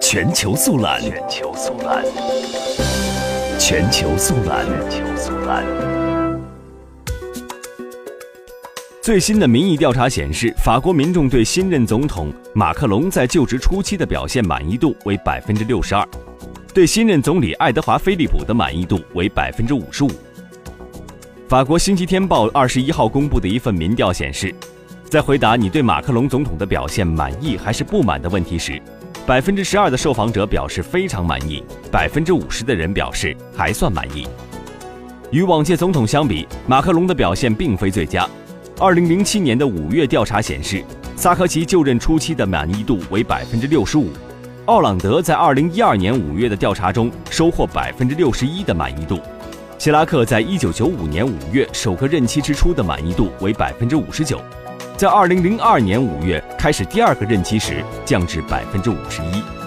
全球速览，全球速览，全球速览，全球速览。最新的民意调查显示，法国民众对新任总统马克龙在就职初期的表现满意度为百分之六十二，对新任总理爱德华·菲利普的满意度为百分之五十五。法国《星期天报》二十一号公布的一份民调显示，在回答你对马克龙总统的表现满意还是不满的问题时，百分之十二的受访者表示非常满意，百分之五十的人表示还算满意。与往届总统相比，马克龙的表现并非最佳。二零零七年的五月调查显示，萨科齐就任初期的满意度为百分之六十五，奥朗德在二零一二年五月的调查中收获百分之六十一的满意度，希拉克在一九九五年五月首个任期之初的满意度为百分之五十九，在二零零二年五月开始第二个任期时降至百分之五十一。